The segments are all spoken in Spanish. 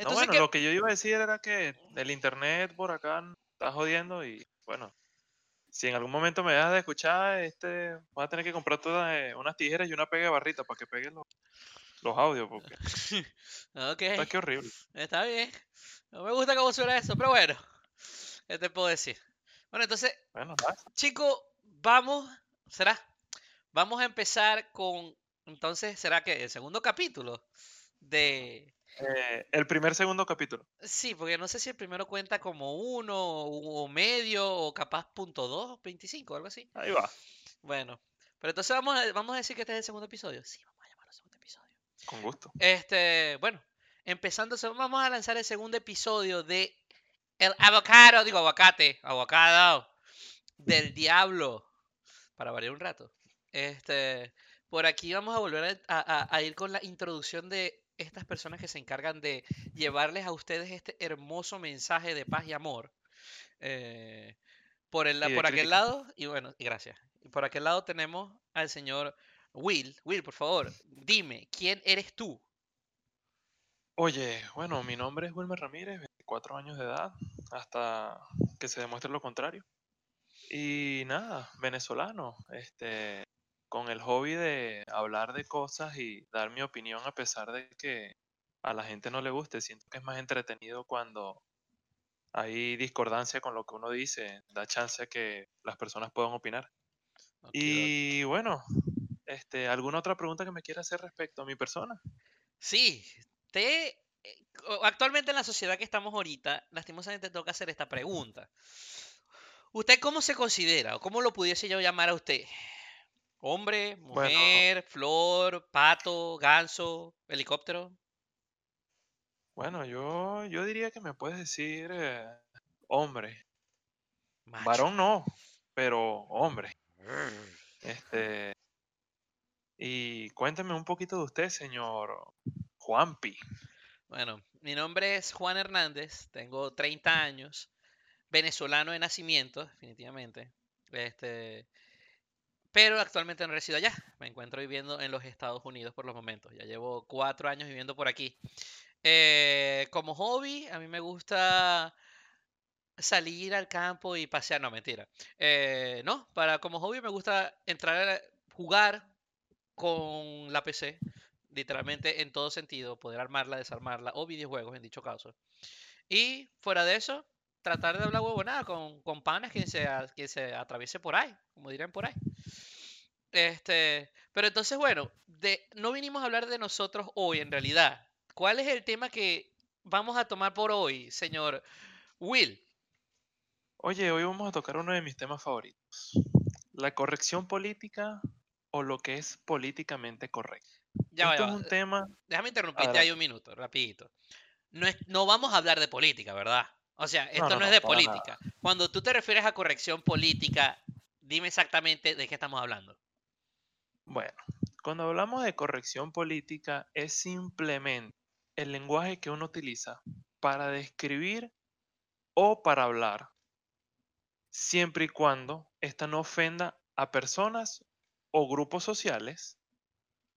No, Entonces, bueno, lo que yo iba a decir era que el internet por acá está jodiendo y bueno, si en algún momento me dejas de escuchar, este, voy a tener que comprar todas unas tijeras y una pega de barrita para que peguen los, los audios, porque Ok, está que horrible. está bien. No me gusta cómo suena eso, pero bueno, ¿qué te puedo decir? Bueno, entonces, Bueno, chicos, vamos, ¿será? Vamos a empezar con, entonces, ¿será que el segundo capítulo de... eh, el primer segundo capítulo. Sí, porque no sé si el primero cuenta como uno o medio o capaz punto dos, 25, algo así. Ahí va, Bueno, pero entonces vamos a, vamos a decir que este es el segundo episodio. Sí, vamos a llamarlo segundo episodio. con gusto. Este, bueno, empezando, vamos a lanzar el segundo episodio de El Avocado, digo aguacate, aguacado del diablo, para variar un rato. Este, por aquí vamos a volver a, a- a ir con la introducción de estas personas que se encargan de llevarles a ustedes este hermoso mensaje de paz y amor. Eh, por el, por aquel crítica. lado, y bueno, y gracias. Y por aquel lado tenemos al señor Will. Will, por favor, dime, ¿quién eres tú? Oye, bueno, mi nombre es Wilmer Ramírez, 24 años de edad, hasta que se demuestre lo contrario. Y nada, venezolano, este, con el hobby de hablar de cosas y dar mi opinión a pesar de que a la gente no le guste. Siento que es más entretenido cuando hay discordancia con lo que uno dice, da chance a que las personas puedan opinar. Y bueno, este, ¿alguna otra pregunta que me quiera hacer respecto a mi persona? Sí, te, actualmente en la sociedad que estamos ahorita, lastimosamente que hacer esta pregunta. ¿Usted cómo se considera o cómo lo pudiese yo llamar a usted? ¿Hombre, Bueno, mujer, flor, pato, ganso, helicóptero? bueno, yo, yo diría que me puedes decir eh, hombre. Macho. Varón no, pero hombre. Este, y cuénteme un poquito de usted, señor Juanpi. Bueno, mi nombre es Juan Hernández, tengo 30 años, venezolano de nacimiento, definitivamente. Este, pero actualmente no resido allá. Me encuentro viviendo en los Estados Unidos por los momentos. Ya llevo cuatro años viviendo por aquí. Eh, como hobby, a mí me gusta salir al campo y pasear. No, mentira. Eh, no, para como hobby me gusta entrar a jugar con la PC. Literalmente en todo sentido, poder armarla, desarmarla o videojuegos en dicho caso. Y fuera de eso, tratar de hablar huevonada con, con panas que se, que se atraviese por ahí, como dirían por ahí. Este, pero entonces, bueno, de, no vinimos a hablar de nosotros hoy en realidad. ¿Cuál es el tema que vamos a tomar por hoy, señor Will? Oye, hoy vamos a tocar uno de mis temas favoritos. La corrección política o lo que es políticamente correcto. Ya va, Esto ya es va. un tema, Déjame interrumpirte ahí un minuto, rapidito. No, es, no vamos a hablar de política, ¿verdad? O sea, esto no, no es no, de para nada. política. Cuando tú te refieres a corrección política, dime exactamente de qué estamos hablando. Bueno, cuando hablamos de corrección política es simplemente el lenguaje que uno utiliza para describir o para hablar, siempre y cuando ésta no ofenda a personas o grupos sociales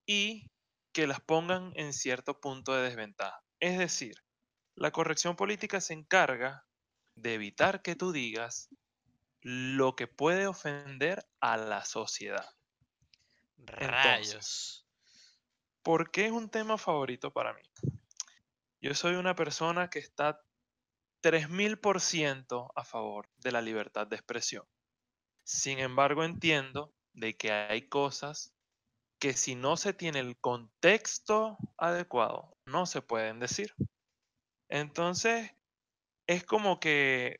y que las pongan en cierto punto de desventaja. Es decir, la corrección política se encarga de evitar que tú digas lo que puede ofender a la sociedad. Rayos. ¿Por qué es un tema favorito para mí? Yo soy una persona que está 3000% a favor de la libertad de expresión. Sin embargo, entiendo de que hay cosas que si no se tiene el contexto adecuado, no se pueden decir. Entonces, es como que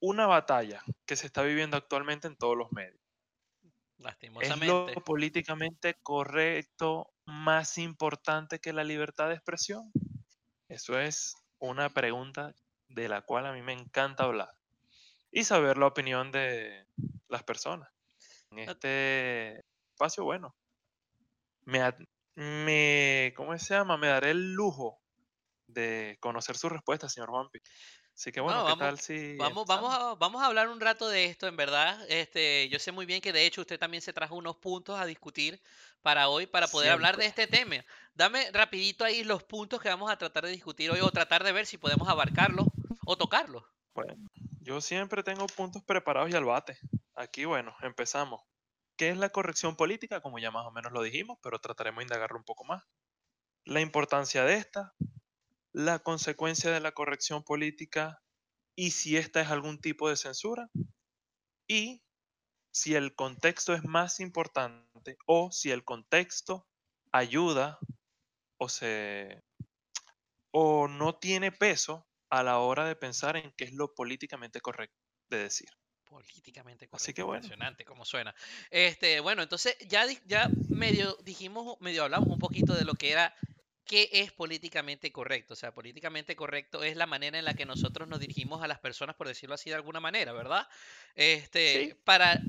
una batalla que se está viviendo actualmente en todos los medios. ¿Es lo Lastimosamente. políticamente correcto más importante que la libertad de expresión? Eso es una pregunta de la cual a mí me encanta hablar y saber la opinión de las personas. En este espacio, bueno, me, me, ¿cómo se llama? Me daré el lujo de conocer su respuesta, señor Juanpi. Así que bueno, No, ¿qué tal si vamos, vamos a, vamos a hablar un rato de esto, en verdad. Este, yo sé muy bien que de hecho usted también se trajo unos puntos a discutir para hoy, para poder hablar de este tema. Dame rapidito ahí los puntos que vamos a tratar de discutir hoy o tratar de ver si podemos abarcarlos o tocarlos. Bueno, yo siempre tengo puntos preparados y al bate. Aquí, bueno, empezamos. ¿Qué es la corrección política? Como ya más o menos lo dijimos, pero trataremos de indagarlo un poco más. La importancia de esta, la consecuencia de la corrección política y si esta es algún tipo de censura y si el contexto es más importante o si el contexto ayuda o se o no tiene peso a la hora de pensar en qué es lo políticamente correcto de decir. Políticamente Así correcto, que bueno, impresionante cómo suena. Este, bueno, entonces ya, ya medio dijimos, medio hablamos un poquito de lo que era, qué es políticamente correcto. O sea, políticamente correcto es la manera en la que nosotros nos dirigimos a las personas, por decirlo así de alguna manera, ¿verdad? Este, sí, para,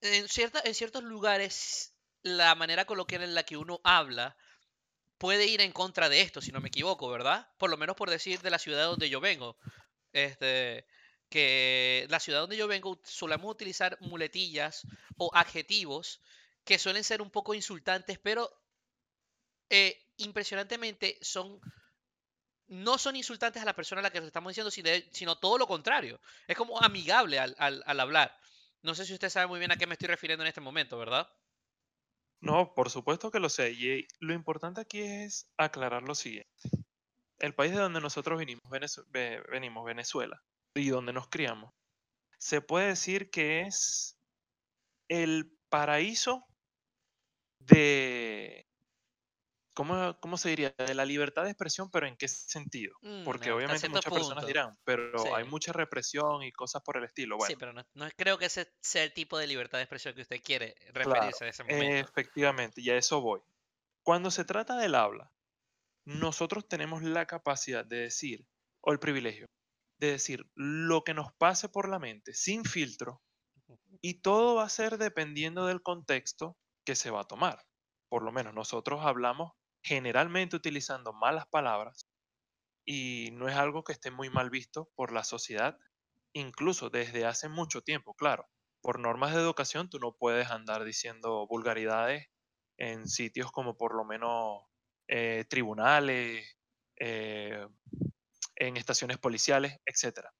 en cierta, en ciertos lugares, la manera coloquial en la que uno habla puede ir en contra de esto, si no me equivoco, ¿verdad? Por lo menos por decir de la ciudad donde yo vengo. Este, que la ciudad donde yo vengo solemos utilizar muletillas o adjetivos que suelen ser un poco insultantes, pero eh, impresionantemente son no son insultantes a la persona a la que le estamos diciendo, sino, todo lo contrario. Es como amigable al, al, al hablar. No sé si usted sabe muy bien a qué me estoy refiriendo en este momento, ¿verdad? no, por supuesto que lo sé. Y lo importante aquí es aclarar lo siguiente. El país de donde nosotros venimos, Venezuela, y donde nos criamos, se puede decir que es el paraíso de, ¿cómo, cómo se diría? De la libertad de expresión, pero ¿en qué sentido? Mm, Porque obviamente muchas personas dirán, pero hay Sí. mucha represión y cosas por el estilo. Sí, Bueno, pero no, no creo que ese sea el tipo de libertad de expresión que usted quiere claro, referirse a ese momento. efectivamente, y a eso voy. Cuando se trata del habla, nosotros tenemos la capacidad de decir, o el privilegio, de decir lo que nos pase por la mente, sin filtro, y todo va a ser dependiendo del contexto que se va a tomar. Por lo menos nosotros hablamos generalmente utilizando malas palabras y no es algo que esté muy mal visto por la sociedad, incluso desde hace mucho tiempo, claro. Por normas de educación tú no puedes andar diciendo vulgaridades en sitios como por lo menos eh, tribunales, eh, en estaciones policiales, etcétera.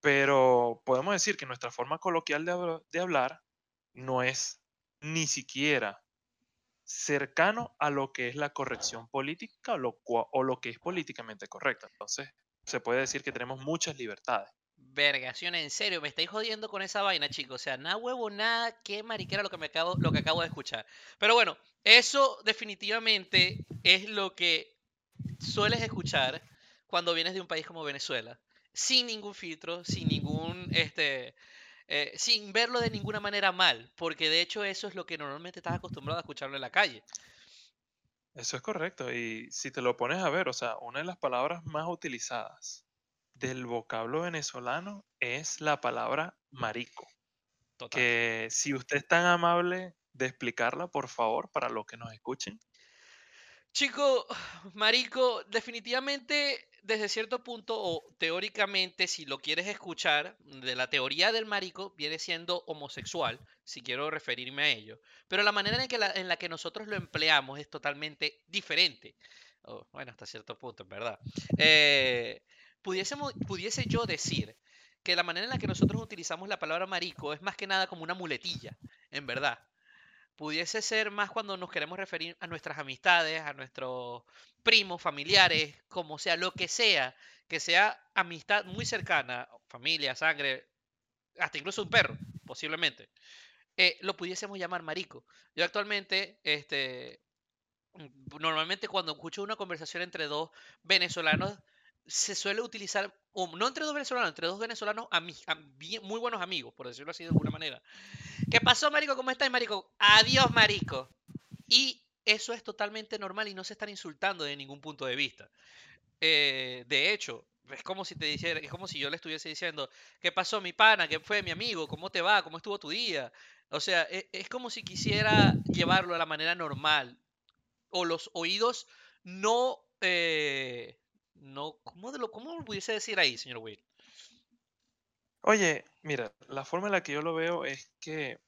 Pero podemos decir que nuestra forma coloquial de hablar no es ni siquiera cercano a lo que es la corrección política o lo, o lo que es políticamente correcto. Entonces, se puede decir que tenemos muchas libertades. Vergación, en serio, me estáis jodiendo con esa vaina, chicos. O sea, nada huevo, nada, qué mariquera lo que me acabo, lo que acabo de escuchar. Pero bueno, eso definitivamente es lo que sueles escuchar cuando vienes de un país como Venezuela. Sin ningún filtro, sin ningún, este, eh, sin verlo de ninguna manera mal. Porque de hecho eso es lo que normalmente estás acostumbrado a escucharlo en la calle. Eso es correcto. Y si te lo pones a ver, o sea, una de las palabras más utilizadas del vocablo venezolano es la palabra marico. Total. Que si usted es tan amable de explicarla, por favor, para los que nos escuchen. Chico, marico, definitivamente desde cierto punto o teóricamente, si lo quieres escuchar, de la teoría del marico viene siendo homosexual, si quiero referirme a ello. Pero la manera en, que la, en la que nosotros lo empleamos es totalmente diferente. O, bueno, hasta cierto punto, en verdad. Eh, pudiésemos, pudiese yo decir que la manera en la que nosotros utilizamos la palabra marico es más que nada como una muletilla, en verdad pudiese ser más cuando nos queremos referir a nuestras amistades, a nuestros primos, familiares, como sea, lo que sea, que sea amistad muy cercana, familia, sangre, hasta incluso un perro, posiblemente, eh, lo pudiésemos llamar marico. Yo actualmente, este, mm, normalmente cuando escucho una conversación entre dos venezolanos, se suele utilizar, no entre dos venezolanos, entre dos venezolanos ami- am- bien- muy buenos amigos, por decirlo así de alguna manera. ¿Qué pasó, marico? ¿Cómo estás, marico? Adiós, marico. Y eso es totalmente normal y no se están insultando de ningún punto de vista. Eh, de hecho, es como si te dijera, es como si yo le estuviese diciendo, ¿qué pasó, mi pana? ¿Qué fue, mi amigo? ¿Cómo te va? ¿Cómo estuvo tu día? O sea, e- es, como si quisiera llevarlo a la manera normal. O los oídos no, eh, no, ¿cómo, de lo, ¿cómo lo pudiese decir ahí, señor Will? Oye, mira, la forma en la que yo lo veo es que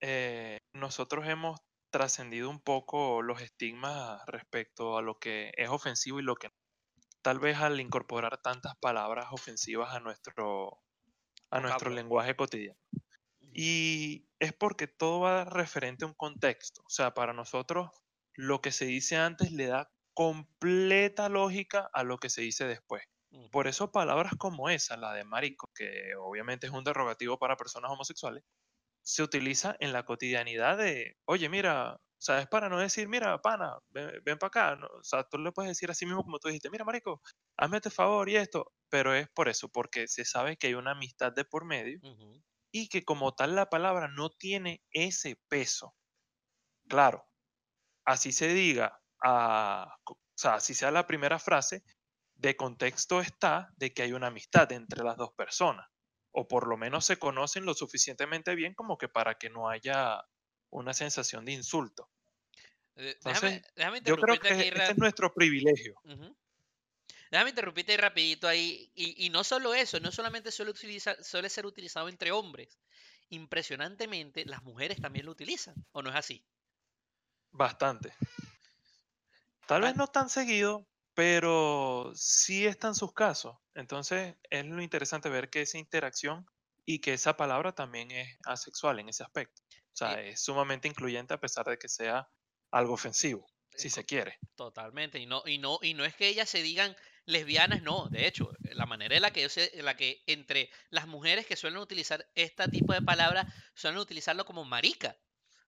eh, nosotros hemos trascendido un poco los estigmas respecto a lo que es ofensivo y lo que no. Tal vez al incorporar tantas palabras ofensivas a nuestro, a nuestro lenguaje cotidiano. Y es porque todo va referente a un contexto. O sea, para nosotros lo que se dice antes le da completa lógica a lo que se dice después. Por eso palabras como esa, la de marico, que obviamente es un derogativo para personas homosexuales, se utiliza en la cotidianidad de, oye, mira, o sea, es para no decir, mira, pana, ven, para acá. ¿no? O sea, tú le puedes decir así mismo como tú dijiste, mira, marico, hazme este favor y esto. Pero es por eso, porque se sabe que hay una amistad de por medio y que como tal la palabra no tiene ese peso. Claro, así se diga, co- o sea, así sea la primera frase, de contexto está de que hay una amistad entre las dos personas, o por lo menos se conocen lo suficientemente bien como que para que no haya una sensación de insulto. Eh, Entonces, Déjame, déjame Yo creo interrumpirte que aquí este rap- es nuestro privilegio. Déjame interrumpirte rapidito ahí. Y, y no solo eso, no solamente suele, utilizar, suele ser utilizado entre hombres. Impresionantemente, las mujeres también lo utilizan. ¿O no es así? Bastante. Tal vez no tan seguido, pero sí están sus casos. Entonces, es lo interesante ver que esa interacción y que esa palabra también es asexual en ese aspecto. O sea, es sumamente incluyente a pesar de que sea algo ofensivo, si se quiere. Totalmente. Y no, y no, y no es que ellas se digan lesbianas, no. De hecho, la manera en la que yo sé, en la que entre las mujeres que suelen utilizar este tipo de palabras suelen utilizarlo como marica.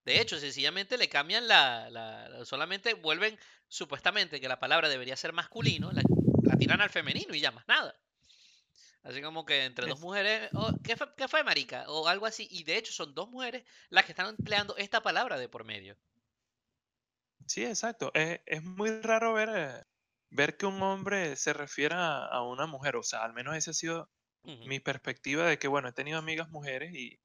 De hecho, sencillamente le cambian la, la- la- solamente vuelven supuestamente que la palabra debería ser masculino, la, la tiran al femenino y ya más nada. Así como que entre dos Es- mujeres, oh, ¿qué fue, qué fue marica? O algo así. Y de hecho son dos mujeres las que están empleando esta palabra de por medio. Sí, exacto. Es, es muy raro ver, eh, ver que un hombre se refiera a una mujer. O sea, al menos esa ha sido mi perspectiva de que, bueno, he tenido amigas mujeres y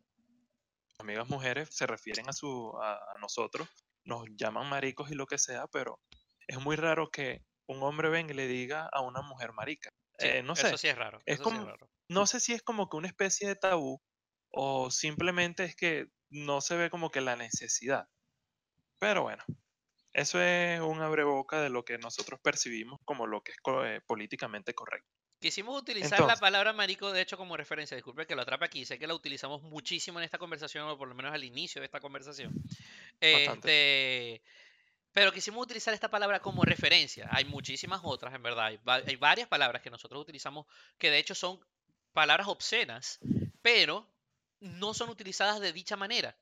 amigas mujeres se refieren a, su, a, a nosotros, nos llaman maricos y lo que sea, pero es muy raro que un hombre venga y le diga a una mujer marica. Sí, Eh, no eso sé, sí es raro. es eso sí es raro. no sé si es como que una especie de tabú o simplemente es que no se ve como que la necesidad. Pero bueno, eso es un abreboca de lo que nosotros percibimos como lo que es co- eh, políticamente correcto. Quisimos utilizar la palabra marico, de hecho, como referencia. Disculpe que lo atrape aquí. Sé que la utilizamos muchísimo en esta conversación, o por lo menos al inicio de esta conversación. Bastante. Este, pero quisimos utilizar esta palabra como referencia. Hay muchísimas otras, en verdad. Hay, hay varias palabras que nosotros utilizamos que de hecho son palabras obscenas, pero no son utilizadas de dicha manera.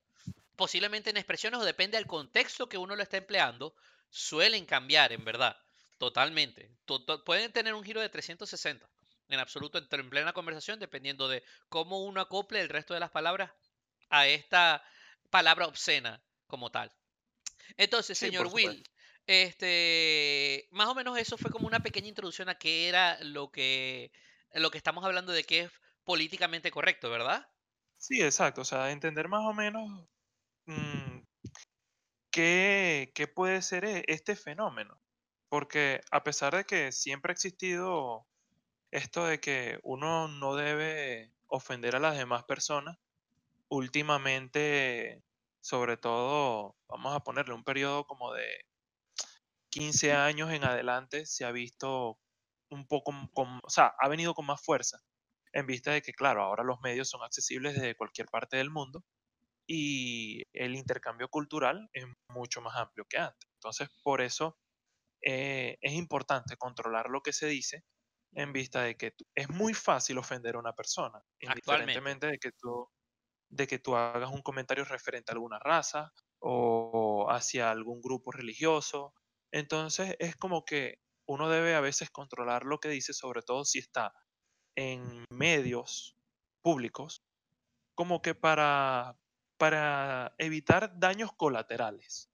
Posiblemente en expresiones o depende del contexto que uno lo está empleando, suelen cambiar, en verdad. Totalmente. To- to- pueden tener un giro de 360 en absoluto en plena conversación, dependiendo de cómo uno acople el resto de las palabras a esta palabra obscena como tal. Entonces, Sí, señor Will, este, más o menos eso fue como una pequeña introducción a qué era lo que, lo que estamos hablando de que es políticamente correcto, ¿verdad? Sí, exacto. O sea, entender más o menos mm, qué, qué puede ser e- este fenómeno. Porque a pesar de que siempre ha existido esto de que uno no debe ofender a las demás personas, últimamente, sobre todo, vamos a ponerle un periodo como de 15 años en adelante, se ha visto un poco, con, o sea, ha venido con más fuerza, en vista de que, claro, ahora los medios son accesibles desde cualquier parte del mundo y el intercambio cultural es mucho más amplio que antes. Entonces, por eso eh, es importante controlar lo que se dice en vista de que tú- es muy fácil ofender a una persona, Actualmente. indiferentemente de que tú, de que tú hagas un comentario referente a alguna raza o hacia algún grupo religioso. Entonces, es como que uno debe a veces controlar lo que dice, sobre todo si está en medios públicos, como que para, para evitar daños colaterales.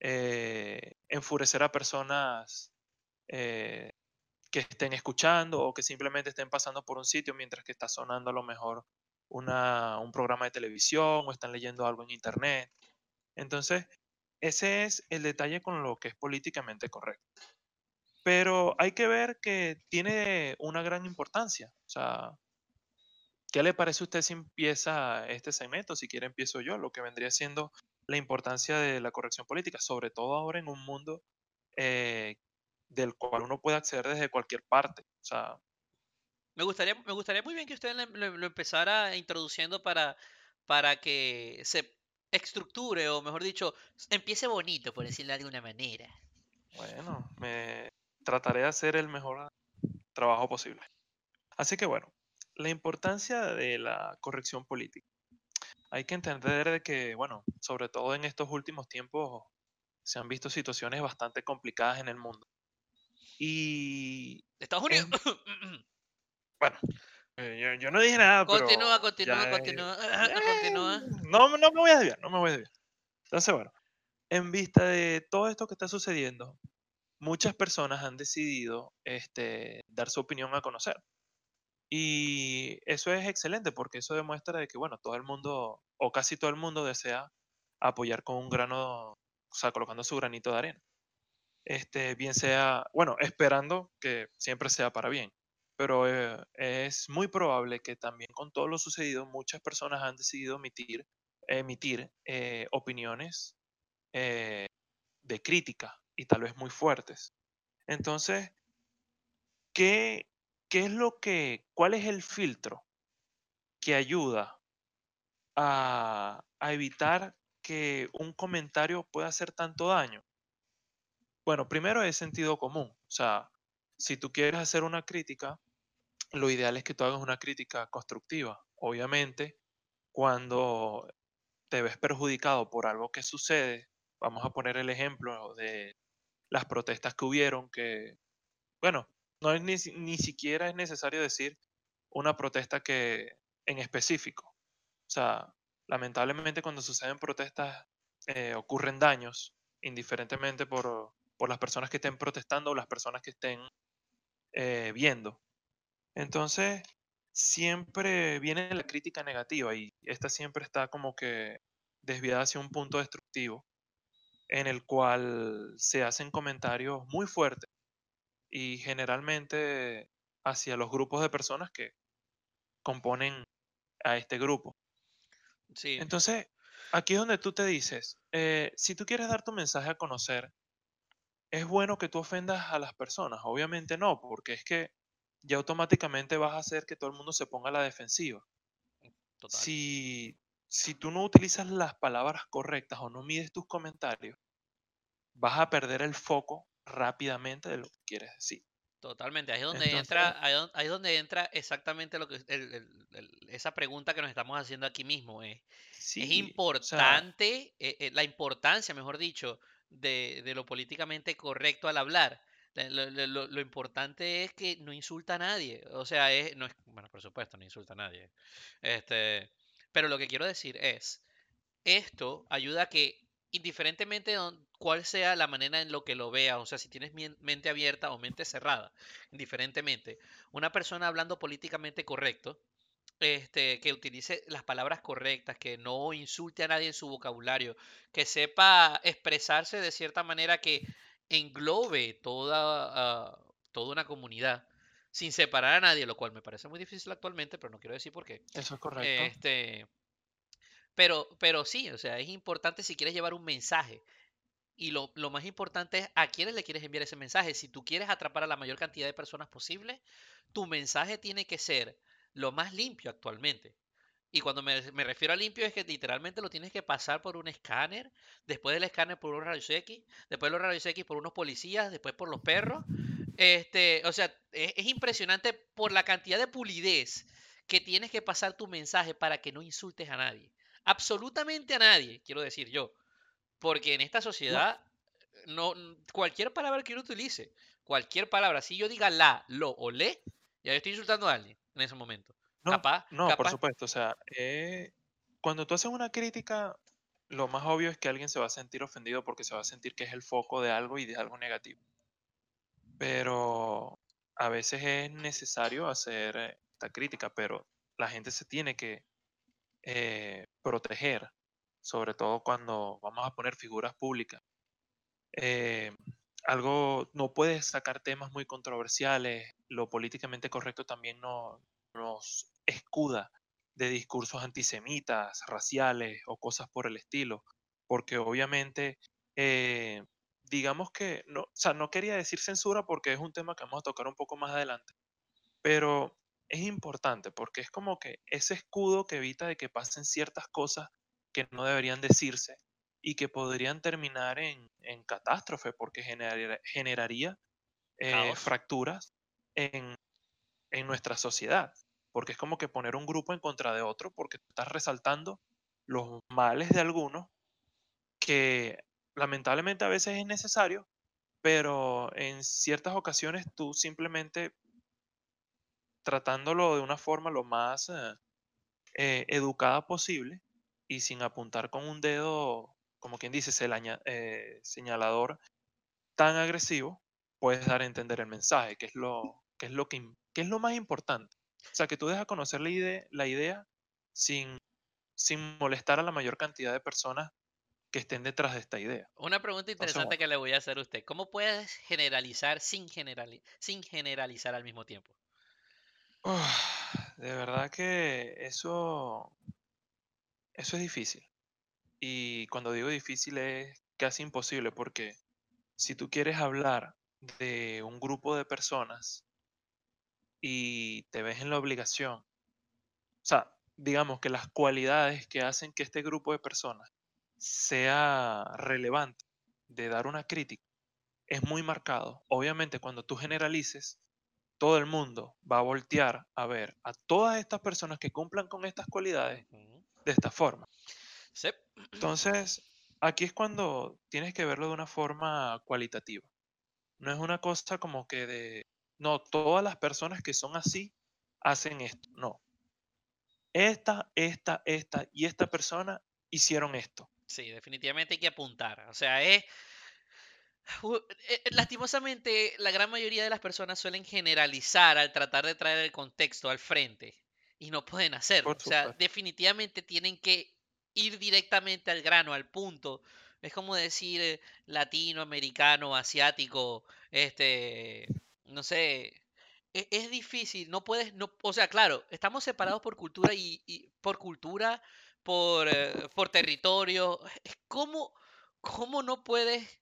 Eh, enfurecer a personas eh, que estén escuchando o que simplemente estén pasando por un sitio mientras que está sonando a lo mejor una, un programa de televisión o están leyendo algo en internet. Entonces, ese es el detalle con lo que es políticamente correcto. pero hay que ver que tiene una gran importancia. O sea, ¿qué le parece a usted si empieza este segmento? Si quiere empiezo yo, lo que vendría siendo la importancia de la corrección política, sobre todo ahora en un mundo eh, del cual uno puede acceder desde cualquier parte. O sea, me gustaría, me gustaría muy bien que usted lo, empezara introduciendo para, para que se estructure, o mejor dicho, empiece bonito, por decirlo de alguna manera. Bueno, me trataré de hacer el mejor trabajo posible. Así que bueno, la importancia de la corrección política. Hay que entender que, bueno, sobre todo en estos últimos tiempos se han visto situaciones bastante complicadas en el mundo. Y... Estados Unidos. bueno, eh, yo, no dije nada. Continúa, continúa, continúa, continúa. No, no me voy a desviar, no me voy a desviar. Entonces, bueno, en vista de todo esto que está sucediendo, muchas personas han decidido este, dar su opinión a conocer. Y eso es excelente porque eso demuestra de que, bueno, todo el mundo, o casi todo el mundo desea apoyar con un grano, o sea, colocando su granito de arena. Este, bien sea, bueno, esperando que siempre sea para bien. Pero eh, es muy probable que también con todo lo sucedido, muchas personas han decidido emitir, emitir eh, opiniones eh, de crítica y tal vez muy fuertes. Entonces, ¿qué, ¿qué es lo que, cuál es el filtro que ayuda a, evitar que un comentario pueda hacer tanto daño? Bueno, primero es sentido común. O sea, si tú quieres hacer una crítica, lo ideal es que tú hagas una crítica constructiva. Obviamente, cuando te ves perjudicado por algo que sucede, vamos a poner el ejemplo de las protestas que hubieron, que, bueno, no es ni, ni siquiera es necesario decir una protesta que en específico. O sea, lamentablemente cuando suceden protestas eh, ocurren daños, indiferentemente por, por, las personas que estén protestando o las personas que estén eh, viendo. Entonces, siempre viene la crítica negativa y esta siempre está como que desviada hacia un punto destructivo en el cual se hacen comentarios muy fuertes y generalmente hacia los grupos de personas que componen a este grupo. Sí. Entonces, aquí es donde tú te dices, eh, si tú quieres dar tu mensaje a conocer, ¿es bueno que tú ofendas a las personas? Obviamente no, porque es que ya automáticamente vas a hacer que todo el mundo se ponga a la defensiva. Total. Si si tú no utilizas las palabras correctas o no mides tus comentarios, vas a perder el foco rápidamente de lo que quieres decir. Totalmente, ahí es donde entra, ahí, es donde entra exactamente lo que esa pregunta que nos estamos haciendo aquí mismo. es importante, eh, eh, la importancia, mejor dicho, de, lo políticamente correcto al hablar. Lo, importante es que no insulta a nadie. O sea, es, no es, bueno, por supuesto, no insulta a nadie. Este, pero lo que quiero decir es, esto ayuda a que, indiferentemente de cuál sea la manera en lo que lo vea, o sea, si tienes mente abierta o mente cerrada, indiferentemente, una persona hablando políticamente correcto, este, que utilice las palabras correctas, que no insulte a nadie en su vocabulario, que sepa expresarse de cierta manera que englobe toda, ah, toda una comunidad sin separar a nadie, lo cual me parece muy difícil actualmente, pero no quiero decir por qué. Eso es correcto. Este, pero, pero sí, o sea, es importante si quieres llevar un mensaje. Y lo, lo, más importante es a quiénes le quieres enviar ese mensaje. Si tú quieres atrapar a la mayor cantidad de personas posible, tu mensaje tiene que ser lo más limpio actualmente. Y cuando me, me, refiero a limpio es que literalmente lo tienes que pasar por un escáner, después del escáner por unos rayos X, después de los rayos X por unos policías, después por los perros, este, o sea, es, impresionante por la cantidad de pulidez que tienes que pasar tu mensaje para que no insultes a nadie. Absolutamente a nadie, quiero decir yo. Porque en esta sociedad, no, cualquier palabra que uno utilice, cualquier palabra, si yo diga la, lo o le, ya estoy insultando a alguien en ese momento. No, capaz, no por supuesto. O sea, eh, cuando tú haces una crítica, lo más obvio es que alguien se va a sentir ofendido porque se va a sentir que es el foco de algo y de algo negativo pero a veces es necesario hacer eh, esta crítica, pero la gente se tiene que eh, proteger, sobre todo cuando vamos a poner figuras públicas. Eh, algo, no puedes sacar temas muy controversiales, lo políticamente correcto también no, nos escuda de discursos antisemitas, raciales o cosas por el estilo, porque obviamente, eh, digamos que, no, o sea, no quería decir censura porque es un tema que vamos a tocar un poco más adelante, pero es importante porque es como que ese escudo que evita de que pasen ciertas cosas que no deberían decirse y que podrían terminar en, en catástrofe porque generaría eh, fracturas en, en nuestra sociedad. Porque es como que poner un grupo en contra de otro porque estás resaltando los males de algunos que lamentablemente a veces es necesario, pero en ciertas ocasiones tú simplemente tratándolo de una forma lo más eh, eh, educada posible y sin apuntar con un dedo, como quien dice, eh, señalador tan agresivo, puedes dar a entender el mensaje, que es lo, que es lo, que, que es lo más importante. O sea, que tú dejas conocer la idea, la idea sin, sin molestar a la mayor cantidad de personas que estén detrás de esta idea. Una pregunta interesante que le voy a hacer a usted. ¿Cómo puedes generalizar sin, sin generalizar al mismo tiempo? De verdad que eso, eso es difícil. Y cuando digo difícil es casi imposible porque si tú quieres hablar de un grupo de personas y te ves en la obligación, o sea, digamos que las cualidades que hacen que este grupo de personas sea relevante de dar una crítica es muy marcado. Obviamente cuando tú generalices, todo el mundo va a voltear a ver a todas estas personas que cumplan con estas cualidades de esta forma. Entonces, aquí es cuando tienes que verlo de una forma cualitativa. No es una cosa como que de, no, todas las personas que son así hacen esto. No. Esta, esta, esta y esta persona hicieron esto. Sí, definitivamente hay que apuntar. O sea, es... Eh, eh, lastimosamente, la gran mayoría de las personas suelen generalizar al tratar de traer el contexto al frente y no pueden hacerlo. O sea, definitivamente tienen que ir directamente al grano, al punto. Es como decir eh, latinoamericano, asiático, este, no sé, e, es, difícil, no puedes, no, o sea, claro, estamos separados por cultura y, por cultura, por, eh, por territorio. ¿Cómo, ¿Cómo no puedes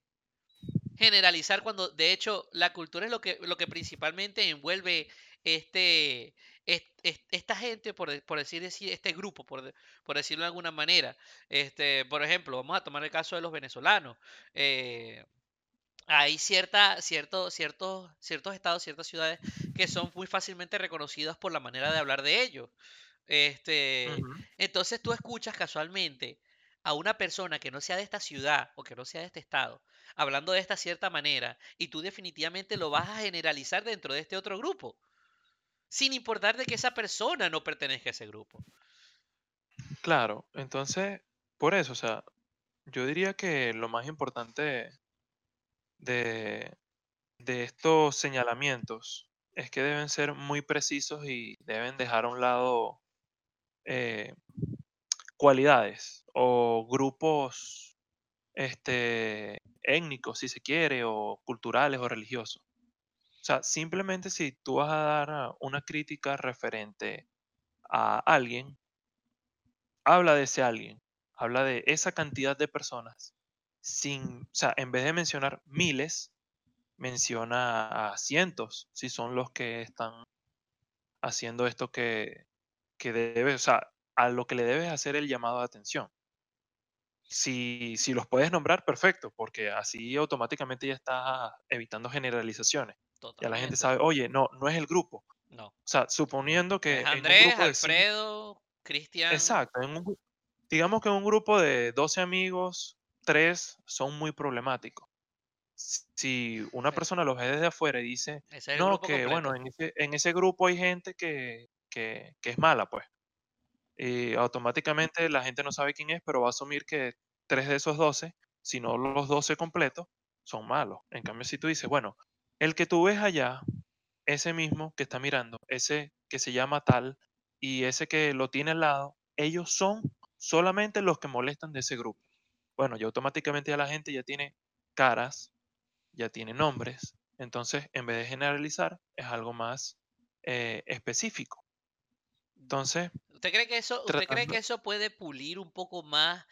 generalizar cuando de hecho la cultura es lo que, lo que principalmente envuelve este, esta gente, por, por, decir, decir este grupo, por, por, decirlo de alguna manera. Este, por ejemplo, vamos a tomar el caso de los venezolanos. Eh, hay cierta, cierto, ciertos, ciertos estados, ciertas ciudades que son muy fácilmente reconocidas por la manera de hablar de ellos. Este, Entonces tú escuchas casualmente a una persona que no sea de esta ciudad o que no sea de este estado hablando de esta cierta manera y tú definitivamente lo vas a generalizar dentro de este otro grupo, sin importar de que esa persona no pertenezca a ese grupo. Claro, entonces, por eso, o sea, yo diría que lo más importante de, de estos señalamientos es que deben ser muy precisos y deben dejar a un lado eh, cualidades o grupos este, étnicos, si se quiere, o culturales o religiosos. O sea, simplemente si tú vas a dar una crítica referente a alguien, habla de ese alguien, habla de esa cantidad de personas, sin, o sea, en vez de mencionar miles, menciona a cientos, si son los que están haciendo esto que, que debe, o sea, a lo que le debes hacer el llamado de atención si, si los puedes nombrar, perfecto, porque así automáticamente ya estás evitando generalizaciones. Ya la gente sabe, oye, no, no es el grupo. No. O sea, suponiendo que. Andrés, Alfredo, Cristian. Exacto. digamos que en un grupo de 12 amigos, tres son muy problemáticos. Si una persona los ve desde afuera y dice, no, que bueno, en ese, en ese, grupo hay gente que, que, que es mala, pues y automáticamente la gente no sabe quién es, pero va a asumir que tres de esos 12, si no los 12 completos, son malos. En cambio, si tú dices, bueno, el que tú ves allá, ese mismo que está mirando, ese que se llama tal y ese que lo tiene al lado, ellos son solamente los que molestan de ese grupo. Bueno, y automáticamente ya la gente ya tiene caras ya tiene nombres. Entonces, en vez de generalizar, es algo más eh, específico. Entonces, ¿Usted cree que eso, usted cree que eso puede pulir un poco más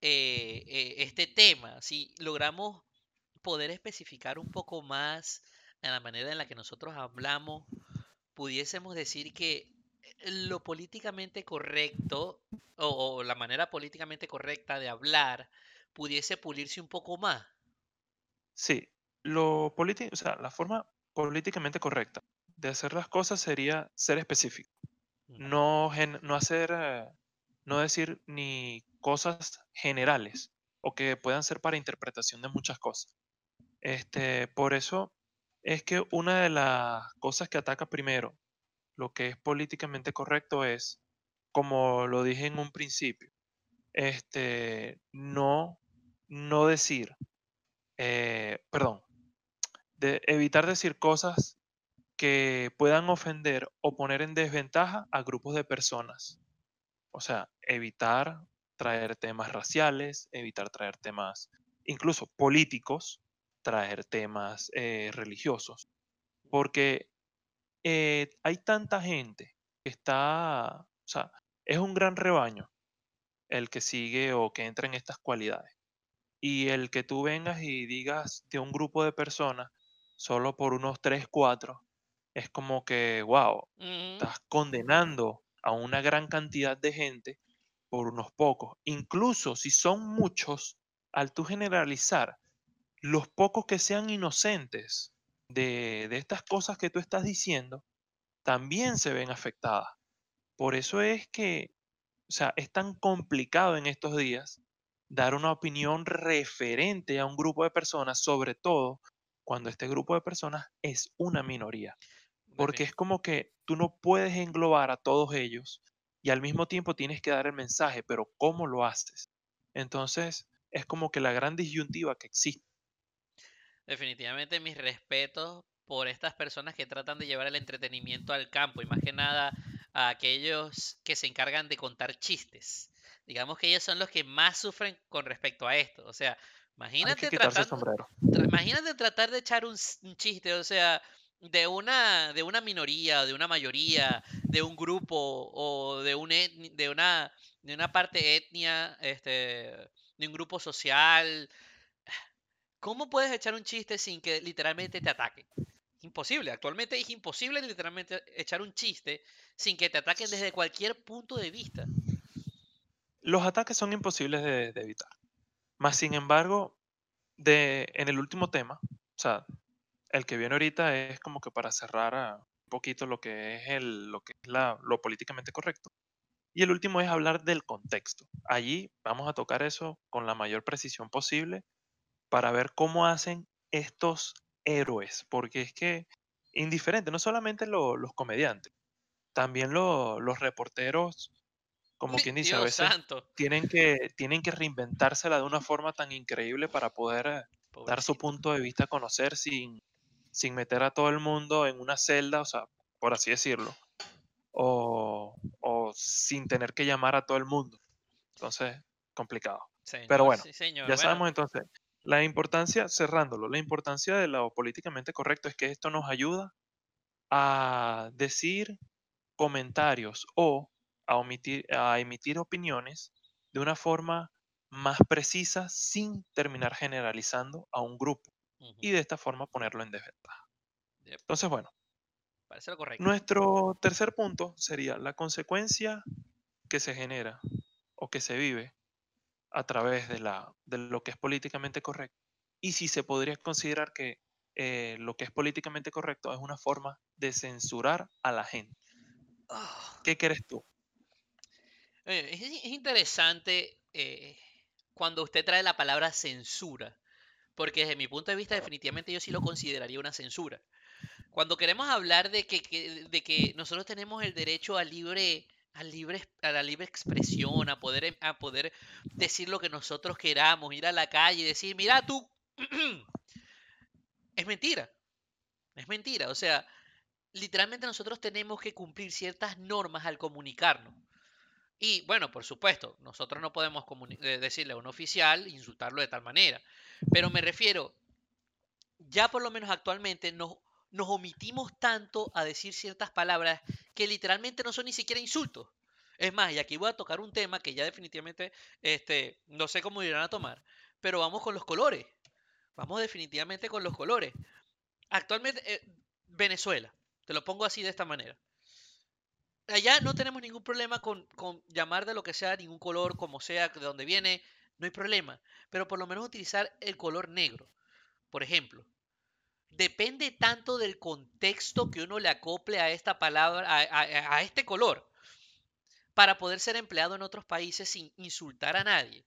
eh, eh, este tema? Si logramos poder especificar un poco más en la manera en la que nosotros hablamos, pudiésemos decir que lo políticamente correcto o, la manera políticamente correcta de hablar pudiese pulirse un poco más. Sí, lo político, o sea, la forma políticamente correcta de hacer las cosas sería ser específico. No, no hacer, eh, no decir ni cosas generales o que puedan ser para interpretación de muchas cosas. Este, por eso es que una de las cosas que ataca primero lo que es políticamente correcto es, como lo dije en un principio, este, no, no decir, eh, perdón, de evitar decir cosas que puedan ofender o poner en desventaja a grupos de personas. O sea, evitar traer temas raciales, evitar traer temas incluso políticos, traer temas eh, religiosos. Porque eh, hay tanta gente que está, o sea, es un gran rebaño el que sigue o que entra en estas cualidades. Y el que tú vengas y digas de un grupo de personas solo por unos 3, 4, es como que, wow, estás condenando a una gran cantidad de gente por unos pocos. Incluso si son muchos, al tú generalizar, los pocos que sean inocentes de, estas cosas que tú estás diciendo, también se ven afectadas. Por eso es que, o sea, es tan complicado en estos días dar una opinión referente a un grupo de personas, sobre todo cuando este grupo de personas es una minoría. Porque es como que tú no puedes englobar a todos ellos y al mismo tiempo tienes que dar el mensaje, pero ¿cómo lo haces? Entonces, es como que la gran disyuntiva que existe. Definitivamente mis respetos por estas personas que tratan de llevar el entretenimiento al campo y más que nada a aquellos que se encargan de contar chistes. Digamos que ellos son los que más sufren con respecto a esto. O sea, imagínate, imagínate tratar de echar un, chiste, o sea, de una, de una minoría, de una mayoría, de un grupo o de, un de, una, de una parte etnia, este, de un grupo social, ¿Cómo puedes echar un chiste sin que literalmente te ataquen? Imposible. Actualmente es imposible literalmente echar un chiste sin que te ataquen desde cualquier punto de vista. Los ataques son imposibles de, evitar. Más sin embargo, de, en el último tema, o sea, el que viene ahorita es como que para cerrar un poquito lo que es, el, lo, que es lo políticamente correcto. Y el último es hablar del contexto. Allí vamos a tocar eso con la mayor precisión posible para ver cómo hacen estos héroes, porque es que indiferente, no solamente los comediantes, también los reporteros, como quien dice, a veces tienen que, tienen que reinventársela de una forma tan increíble para poder eh, dar su punto de vista a conocer sin, sin meter a todo el mundo en una celda, o sea, por así decirlo, o, sin tener que llamar a todo el mundo. Entonces, complicado. Pero bueno, ya sabemos entonces, la importancia, cerrándolo, la importancia de lo políticamente correcto es que esto nos ayuda a decir comentarios o a, omitir, a emitir opiniones de una forma más precisa sin terminar generalizando a un grupo y de esta forma ponerlo en desventaja. Entonces, bueno, Parece correcto. nuestro tercer punto sería la consecuencia que se genera o que se vive a través de, la, de lo que es políticamente correcto. Y si se podría considerar que eh, lo que es políticamente correcto es una forma de censurar a la gente. Ah. ¿Qué crees tú? Es, interesante eh, cuando usted trae la palabra censura, porque desde mi punto de vista definitivamente yo sí lo consideraría una censura. Cuando queremos hablar de que, de que nosotros tenemos el derecho a libre a, libre, a la libre expresión, a poder, em, a poder decir lo que nosotros queramos, ir a la calle y decir, mira tú, es mentira, es mentira, o sea, literalmente nosotros tenemos que cumplir ciertas normas al comunicarnos. Y bueno, por supuesto, nosotros no podemos eh, decirle a un oficial, insultarlo de tal manera, pero me refiero, ya por lo menos actualmente nos, nos omitimos tanto a decir ciertas palabras que literalmente no son ni siquiera insultos. Es más, y aquí voy a tocar un tema que ya definitivamente este, no sé cómo irán a tomar, pero vamos con los colores. Vamos definitivamente con los colores. Actualmente, eh, Venezuela, te lo pongo así de esta manera. Allá no tenemos ningún problema con, con llamar de lo que sea, ningún color, como sea, de donde viene, no hay problema. Pero por lo menos utilizar el color negro. Por ejemplo, depende tanto del contexto que uno le acople a esta palabra, a, este color, para poder ser empleado en otros países sin insultar a nadie.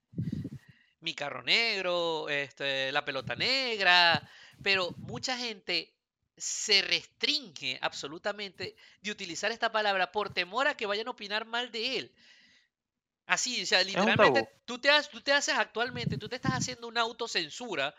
Mi carro negro, este, la pelota negra, pero mucha gente se restringe absolutamente de utilizar esta palabra por temor a que vayan a opinar mal de él. Así, o sea, literalmente tú te, tú te haces actualmente, tú te estás haciendo una autocensura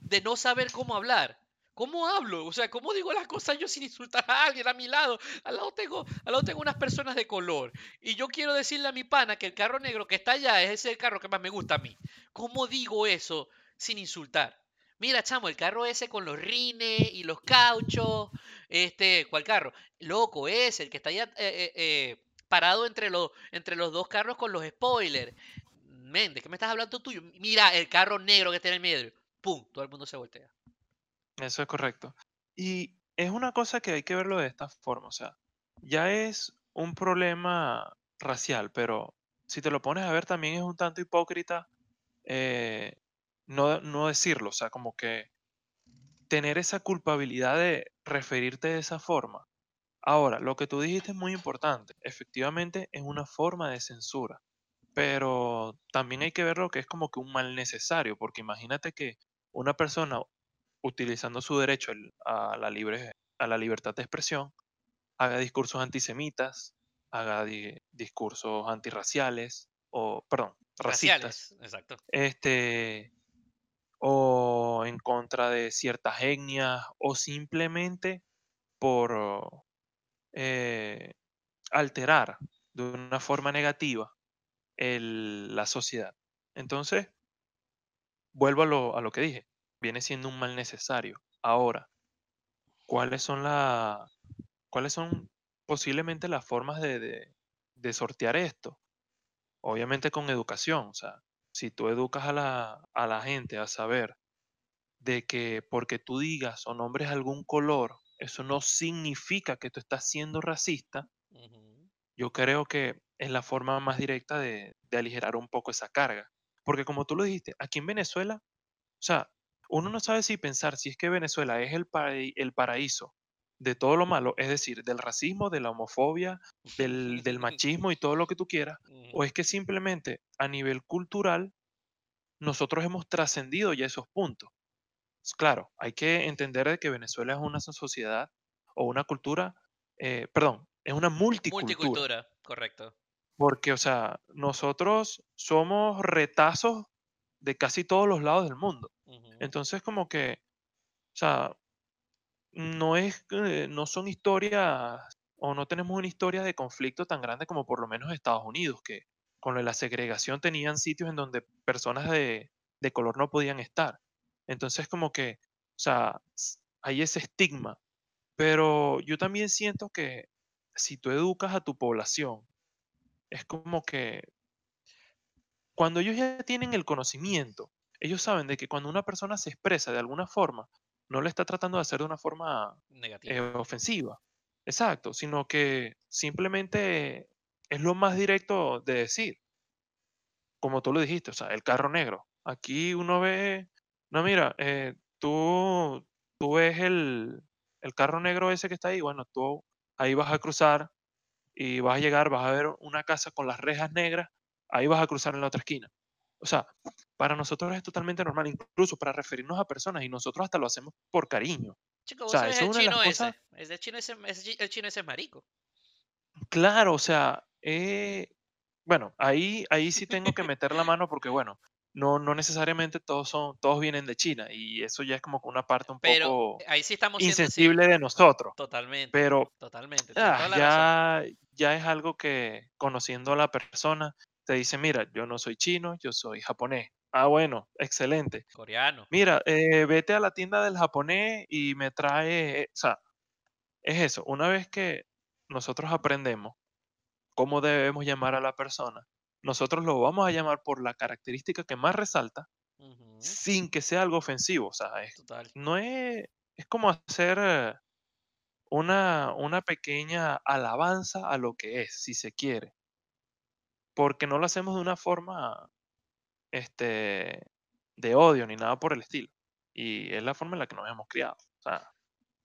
de no saber cómo hablar. ¿Cómo hablo? O sea, ¿cómo digo las cosas yo sin insultar a alguien a mi lado? Al lado tengo, al lado tengo unas personas de color. Y yo quiero decirle a mi pana que el carro negro que está allá es ese el carro que más me gusta a mí. ¿Cómo digo eso sin insultar? Mira, chamo, el carro ese con los rines y los cauchos. Este, ¿cuál carro? Loco, ese, el que está allá eh, eh, eh, parado entre los, entre los dos carros con los spoilers. Men, ¿de qué me estás hablando tú? Mira, el carro negro que está en el medio. ¡Pum! Todo el mundo se voltea. Eso es correcto. Y es una cosa que hay que verlo de esta forma, o sea, ya es un problema racial, pero si te lo pones a ver también es un tanto hipócrita eh, no, no decirlo, o sea, como que tener esa culpabilidad de referirte de esa forma. Ahora, lo que tú dijiste es muy importante, efectivamente es una forma de censura, pero también hay que verlo que es como que un mal necesario, porque imagínate que una persona utilizando su derecho a la, libre, a la libertad de expresión, haga discursos antisemitas, haga discursos antirraciales, o, perdón, racistas. exacto. Este, o en contra de ciertas etnias, o simplemente por eh, alterar de una forma negativa la sociedad. Entonces, vuelvo a lo, a lo que dije viene siendo un mal necesario. Ahora, ¿cuáles son la, cuáles son posiblemente las formas de, de, sortear esto? Obviamente con educación, o sea, si tú educas a la, a la gente a saber de que porque tú digas o nombres algún color, eso no significa que tú estás siendo racista, yo creo que es la forma más directa de, de, aligerar un poco esa carga. Porque como tú lo dijiste, aquí en Venezuela, o sea, uno no sabe si pensar si es que Venezuela es el, el paraíso de todo lo malo, es decir, del racismo, de la homofobia, del, machismo y todo lo que tú quieras, o es que simplemente a nivel cultural nosotros hemos trascendido ya esos puntos. Claro, hay que entender que Venezuela es una sociedad o una cultura, eh, perdón, es una multicultura. Multicultura, correcto. Porque, o sea, nosotros somos retazos de casi todos los lados del mundo. Entonces, como que, o sea, no es, no son historias, o no tenemos una historia de conflicto tan grande como por lo menos Estados Unidos, que con la segregación tenían sitios en donde personas de, de color no podían estar. Entonces, como que, o sea, hay ese estigma. Pero yo también siento que si tú educas a tu población, es como que cuando ellos ya tienen el conocimiento, ellos saben de que cuando una persona se expresa de alguna forma, no le está tratando de hacer de una forma eh, ofensiva. Exacto, sino que simplemente es lo más directo de decir. Como tú lo dijiste, o sea, el carro negro. Aquí uno ve, no, mira, eh, tú, tú ves el, el carro negro ese que está ahí, bueno, tú ahí vas a cruzar y vas a llegar, vas a ver una casa con las rejas negras ahí vas a cruzar en la otra esquina. O sea, para nosotros es totalmente normal, incluso para referirnos a personas, y nosotros hasta lo hacemos por cariño. Chico, o sea, es el chino ese. Es el chino ese, el chino ese es marico. Claro, o sea, eh, bueno, ahí, ahí sí tengo que meter la mano porque, bueno, no, no necesariamente todos son, todos vienen de China y eso ya es como una parte un poco ahí sí estamos insensible de nosotros. Totalmente. Pero totalmente. Ah, ya, ya es algo que conociendo a la persona te dice, mira, yo no soy chino, yo soy japonés. Ah, bueno, excelente. Coreano. Mira, eh, vete a la tienda del japonés y me trae, o sea, es eso. Una vez que nosotros aprendemos cómo debemos llamar a la persona, nosotros lo vamos a llamar por la característica que más resalta sin que sea algo ofensivo. O sea, es- Total. no es, es como hacer eh, una, una pequeña alabanza a lo que es, si se quiere, porque no lo hacemos de una forma este, de odio ni nada por el estilo. Y es la forma en la que nos hemos criado. O sea,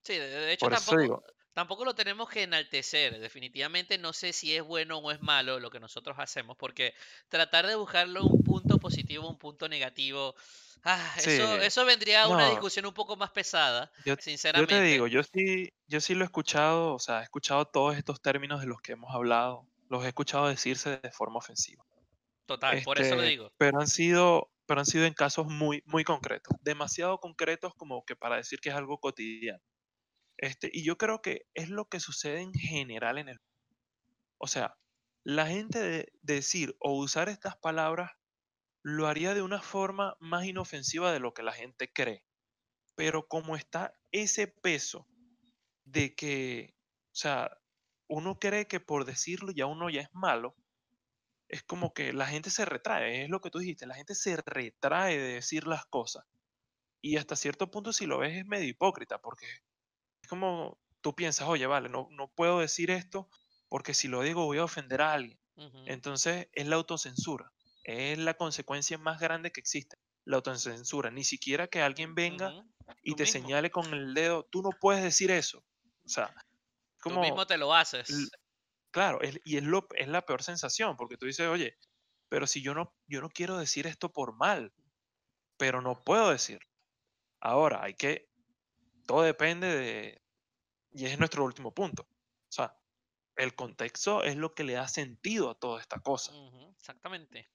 Sí, de, hecho tampoco, tampoco lo tenemos que enaltecer. Definitivamente no sé si es bueno o es malo lo que nosotros hacemos, porque tratar de buscarlo un punto positivo, un punto negativo, ah, sí, eso, eso vendría a una no, discusión un poco más pesada, yo, yo te sinceramente. digo, yo sí, yo sí lo he escuchado, o sea, he escuchado todos estos términos de los que hemos hablado, los he escuchado decirse de forma ofensiva. Total, por eso lo Este, digo. pero han sido, pero han sido en casos muy, muy concretos, demasiado concretos como que para decir que es algo cotidiano. Este, y yo creo que es lo que sucede en general en el, o sea, la gente de decir o usar estas palabras lo haría de una forma más inofensiva de lo que la gente cree. Pero como está ese peso de que, o sea, uno cree que por decirlo ya uno ya es malo, es como que la gente se retrae, es lo que tú dijiste, la gente se retrae de decir las cosas. Y hasta cierto punto, si lo ves, es medio hipócrita, porque es como tú piensas, oye, vale, no, no puedo decir esto porque si lo digo voy a ofender a alguien. Entonces es la autocensura, es la consecuencia más grande que existe, la autocensura. Ni siquiera que alguien venga y Tú te mismo, señale con el dedo, tú no puedes decir eso. O sea, tú mismo como, te lo haces. claro, es- y es, lo, es la peor sensación, porque tú dices, oye, pero si yo no, yo no quiero decir esto por mal, pero no puedo decir. Ahora, hay que, todo depende de, y es nuestro último punto. O sea, el contexto es lo que le da sentido a toda esta cosa. Exactamente.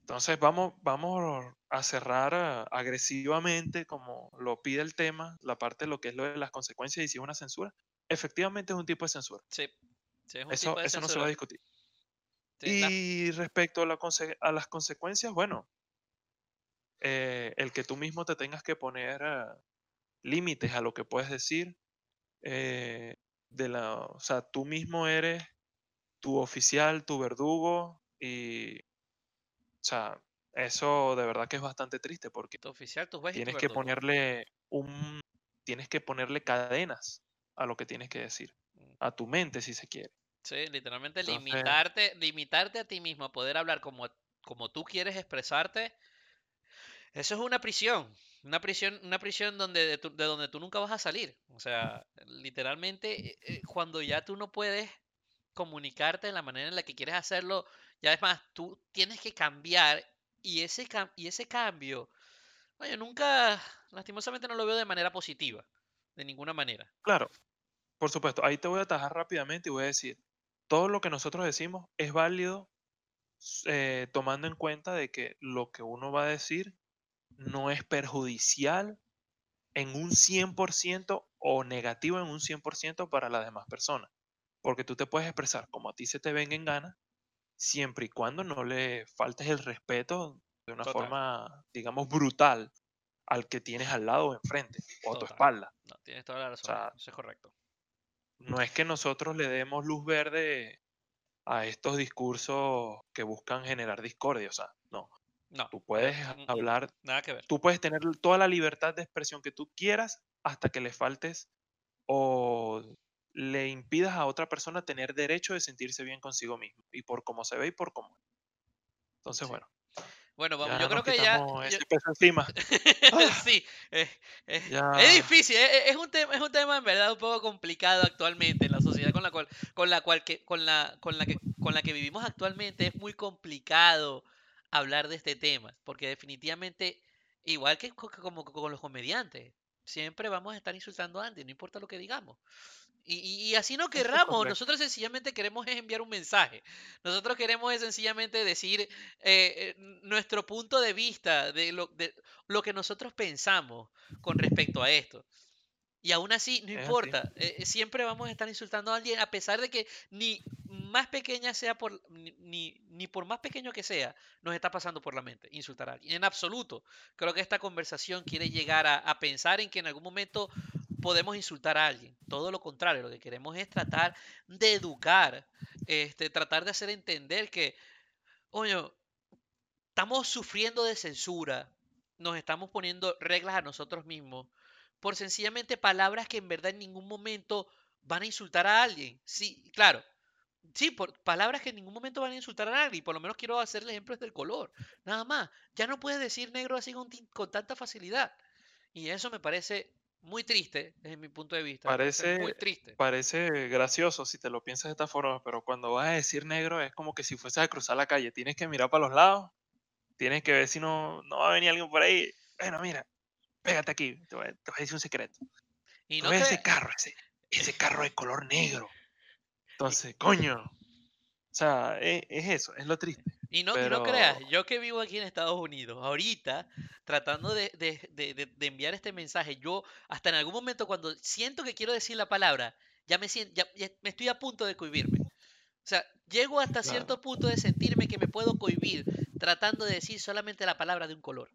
Entonces vamos, vamos a cerrar ah, agresivamente, como lo pide el tema, la parte de lo que es lo de las consecuencias y si es una censura. Efectivamente es un tipo de censura. Sí, sí, es un Eso, tipo de eso no se va a discutir. Sí, la- Y respecto a, la a las consecuencias, bueno, eh, el que tú mismo te tengas que poner ah, límites a lo que puedes decir, eh, de la, o sea, tú mismo eres tu oficial, tu verdugo y, o sea, eso de verdad que es bastante triste porque tu oficial, y tu tienes que ponerle un, tienes que ponerle cadenas a lo que tienes que decir, Mm. a tu mente si se quiere. Sí, literalmente Entonces, limitarte, limitarte a ti mismo a poder hablar como, como tú quieres expresarte, eso es una prisión. Una prisión, una prisión donde de, tu- de donde tú nunca vas a salir. O sea, literalmente, eh, eh, cuando ya tú no puedes comunicarte de la manera en la que quieres hacerlo, ya es más, tú tienes que cambiar y ese, cam- y ese cambio, oye, nunca, lastimosamente no lo veo de manera positiva, de ninguna manera. claro, por supuesto, ahí te voy a atajar rápidamente y voy a decir, todo lo que nosotros decimos es válido eh, tomando en cuenta de que lo que uno va a decir no es perjudicial en un 100% o negativo en un 100% para las demás personas. Porque tú te puedes expresar como a ti se te venga en gana, siempre y cuando no le faltes el respeto de una Total, forma, digamos, brutal al que tienes al lado o enfrente o a tu espalda. No, tienes toda la O razón, sea, eso es correcto. no es que nosotros le demos luz verde a estos discursos que buscan generar discordia, o sea, no. No, Tú puedes hablar nada que ver. tú puedes tener toda la libertad de expresión que tú quieras hasta que le faltes o le impidas a otra persona tener derecho de sentirse bien consigo mismo y por cómo se ve y por cómo es. Entonces, Sí. bueno, Bueno, vamos, ya yo creo que ya, yo- ese peso encima. Ah, sí, eh, eh, es difícil, eh, eh, es un tema, es un tema en verdad un poco complicado actualmente en la sociedad con la cual, con la cual que, con la, con la que, con la que vivimos actualmente es muy complicado hablar de este tema, porque definitivamente, igual que co- como con los comediantes, siempre vamos a estar insultando a alguien, no importa lo que digamos. Y, y- y así no querramos, nosotros sencillamente queremos enviar un mensaje. Nosotros queremos sencillamente decir eh, eh, nuestro punto de vista de lo, de lo que nosotros pensamos con respecto a esto. Y aún así, no Es importa, eh, siempre vamos a estar insultando a alguien a pesar de que ni más pequeña sea por ni, ni, por más pequeño que sea, nos está pasando por la mente insultar a alguien. En absoluto. Creo que esta conversación quiere llegar a, a, pensar en que en algún momento podemos insultar a alguien. Todo lo contrario, lo que queremos es tratar de educar, este, tratar de hacer entender que, oye, estamos sufriendo de censura, nos estamos poniendo reglas a nosotros mismos por sencillamente palabras que en verdad en ningún momento van a insultar a alguien. Sí, claro. Sí, por palabras que en ningún momento van a insultar a nadie. Por lo menos quiero hacerle ejemplos del color. Nada más. Ya no puedes decir negro así con, con tanta facilidad. Y eso me parece muy triste desde mi punto de vista. Parece, muy triste. Parece gracioso si te lo piensas de esta forma, pero cuando vas a decir negro es como que si fueses a cruzar la calle. Tienes que mirar para los lados, tienes que ver si no, no va a venir alguien por ahí. Bueno, mira, pégate aquí, te voy, a decir un secreto. Y no ese carro, ese, ese carro de color negro. Entonces, coño. O sea, e, es, eso, es lo triste. Y no, no creas, yo que vivo aquí en Estados Unidos, ahorita tratando de, enviar este mensaje, yo hasta en algún momento cuando siento que quiero decir la palabra, ya me, siento, ya, me estoy a punto de cohibirme. O sea, llego hasta cierto punto de sentirme que me puedo cohibir tratando de decir solamente la palabra de un color.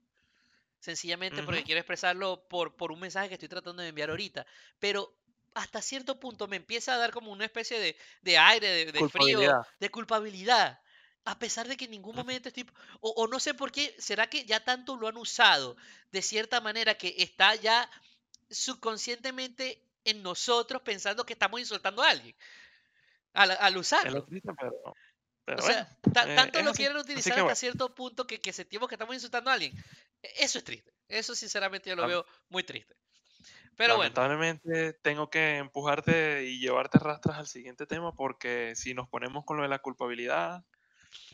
Sencillamente porque quiero expresarlo por, por un mensaje que estoy tratando de enviar ahorita. Pero hasta cierto punto me empieza a dar como una especie de, de aire, de, frío, de culpabilidad. A pesar de que en ningún momento estoy... O, o, no sé por qué, ¿será que ya tanto lo han usado de cierta manera que está ya subconscientemente en nosotros pensando que estamos insultando a alguin? Al, al usarlo. o sea, tanto lo quieren utilizar hasta cierto punto que, que sentimos que estamos insultando a alguien. E, eso es triste. Eso sinceramente yo lo veo muy triste. Pero Lamentablemente tengo que empujarte y llevarte rastras al siguiente tema porque si nos ponemos con lo de la culpabilidad,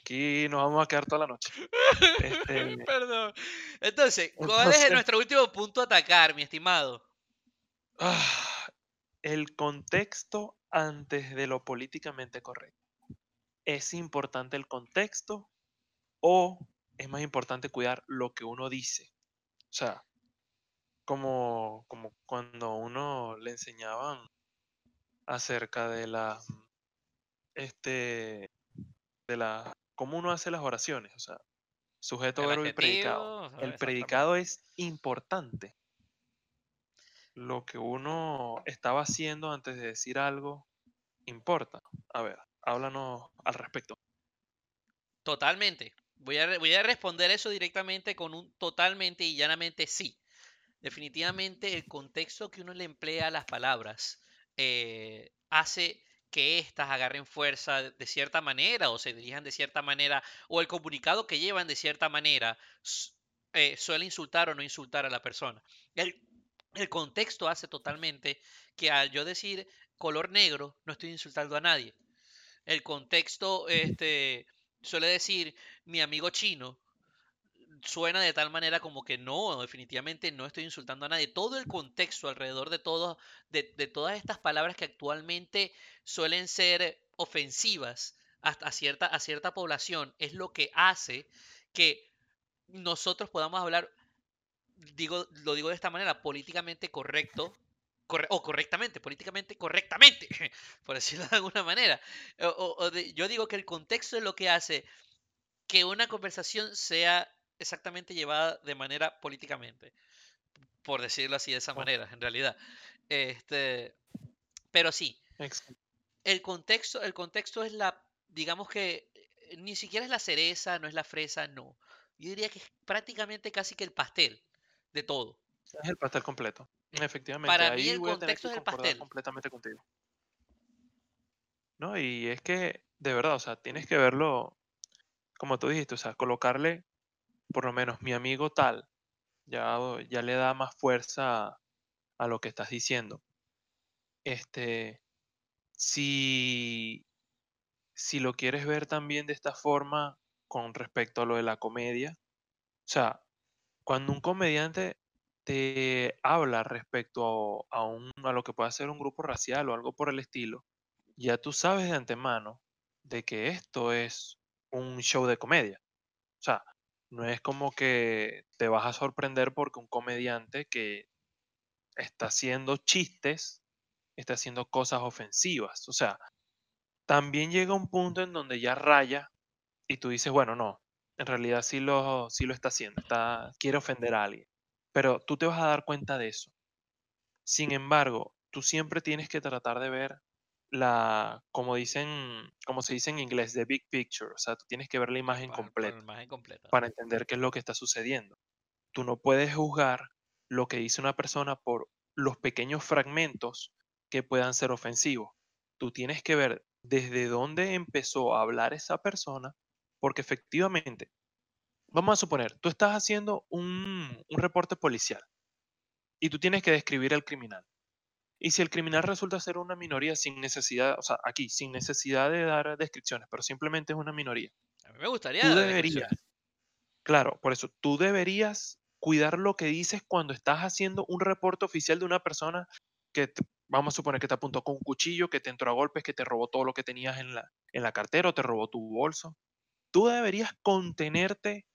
aquí nos vamos a quedar toda la noche. Este Perdón. Entonces, ¿cuál es nuestro último punto a atacar, mi estimado? Ah, el contexto antes de lo políticamente correcto. ¿Es importante el contexto o es más importante cuidar lo que uno dice? O sea, como, como cuando uno le enseñaban acerca de la, este, de la, cómo uno hace las oraciones, o sea, sujeto, verbo y predicado. El predicado es importante. Lo que uno estaba haciendo antes de decir algo importa. A ver, háblanos al respecto. Totalmente. Voy a, voy a responder eso directamente con un totalmente y llanamente sí definitivamente el contexto que uno le emplea a las palabras eh, hace que éstas agarren fuerza de cierta manera o se dirijan de cierta manera o el comunicado que llevan de cierta manera eh, suele insultar o no insultar a la persona. El, el contexto hace totalmente que al yo decir color negro no estoy insultando a nadie. El contexto este, suele decir mi amigo chino suena de tal manera como que no, definitivamente no estoy insultando a nadie. Todo el contexto alrededor de, todo, de, todas estas palabras que actualmente suelen ser ofensivas a, cierta, a cierta población es lo que hace que nosotros podamos hablar, digo, lo digo de esta manera, políticamente correcto, o correctamente, políticamente correctamente, por decirlo de alguna manera. yo digo que el contexto es lo que hace que una conversación sea exactamente llevada de manera políticamente, por decirlo así de esa manera, en realidad. Este, pero sí, el contexto, el contexto es la, digamos que eh, ni siquiera es la cereza, no es la fresa, no. Yo diría que es prácticamente casi que el pastel de todo. Es el pastel completo. Eh, Efectivamente. Para mí el contexto es el pastel. Completamente contigo. No, y es que, de verdad, o sea, tienes que verlo, como tú dijiste, o sea, colocarle por lo menos mi amigo tal, ya, ya le da más fuerza a, lo que estás diciendo. Este, si, si lo quieres ver también de esta forma con respecto a lo de la comedia, o sea, cuando un comediante te habla respecto a, un, a lo que puede ser un grupo racial o algo por el estilo, ya tú sabes de antemano de que esto es un show de comedia. O sea, no es como que te vas a sorprender porque un comediante que está haciendo chistes, está haciendo cosas ofensivas. O sea, también llega un punto en donde ya raya y tú dices, bueno, no, en realidad sí lo, sí lo está haciendo, está, quiere ofender a alguien. Pero tú te vas a dar cuenta de eso. Sin embargo, tú siempre tienes que tratar de ver la, como dicen, como se dice en inglés, the big picture. O sea, tú tienes que ver la imagen Para- para completa la imagen completa. para entender qué es lo que está sucediendo. Tú no puedes juzgar lo que dice una persona por los pequeños fragmentos que puedan ser ofensivos. Tú tienes que ver desde dónde empezó a hablar esa persona, porque efectivamente, vamos a suponer, tú estás haciendo un, un reporte policial y tú tienes que describir al criminal. Y si el criminal resulta ser una minoría sin necesidad, o sea, aquí, sin necesidad de dar descripciones, pero simplemente es una minoría, A mí me gustaría tú deberías, claro, por eso, tú deberías cuidar lo que dices cuando estás haciendo un reporte oficial de una persona que, te- vamos a suponer que te apuntó con un cuchillo, que te entró a golpes, que te robó todo lo que tenías en la, en la cartera o te robó tu bolso. Tú deberías contenerte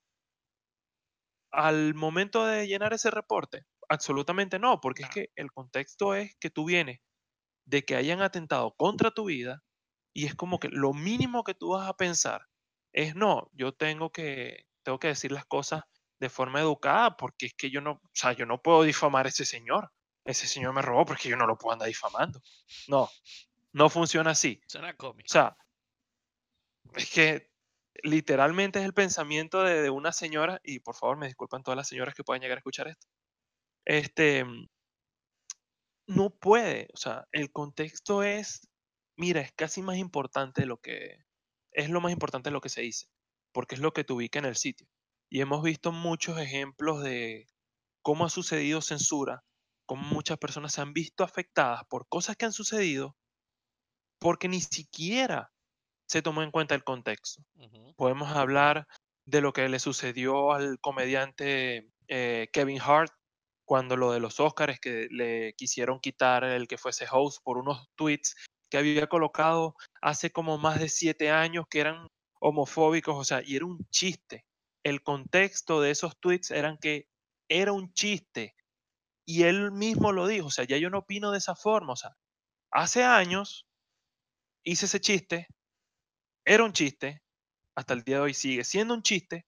al momento de llenar ese reporte. Absolutamente no, porque es que el contexto es que tú vienes de que hayan atentado contra tu vida y es como que lo mínimo que tú vas a pensar es no, yo tengo que tengo que decir las cosas de forma educada porque es que yo no, o sea, yo no puedo difamar a ese señor. Ese señor me robó porque yo no lo puedo andar difamando. No, no funciona así. O sea, es que literalmente es el pensamiento de, de una señora, y por favor me disculpan todas las señoras que puedan llegar a escuchar esto. Este, mm, no puede, o sea, el contexto es, mira, es casi más importante de lo que, es lo más importante de lo que se dice, porque es lo que te ubica en el sitio. Y hemos visto muchos ejemplos de cómo ha sucedido censura, cómo muchas personas se han visto afectadas por cosas que han sucedido porque ni siquiera se tomó en cuenta el contexto. Podemos hablar de lo que le sucedió al comediante eh, Kevin Hart cuando lo de los Oscars, que le quisieron quitar el que fuese host por unos tweets que había colocado hace como más de siete años que eran homofóbicos, o sea, y era un chiste. El contexto de esos tweets eran que era un chiste. Y él mismo lo dijo, o sea, ya yo no opino de esa forma, o sea, hace años hice ese chiste, era un chiste, hasta el día de hoy sigue siendo un chiste,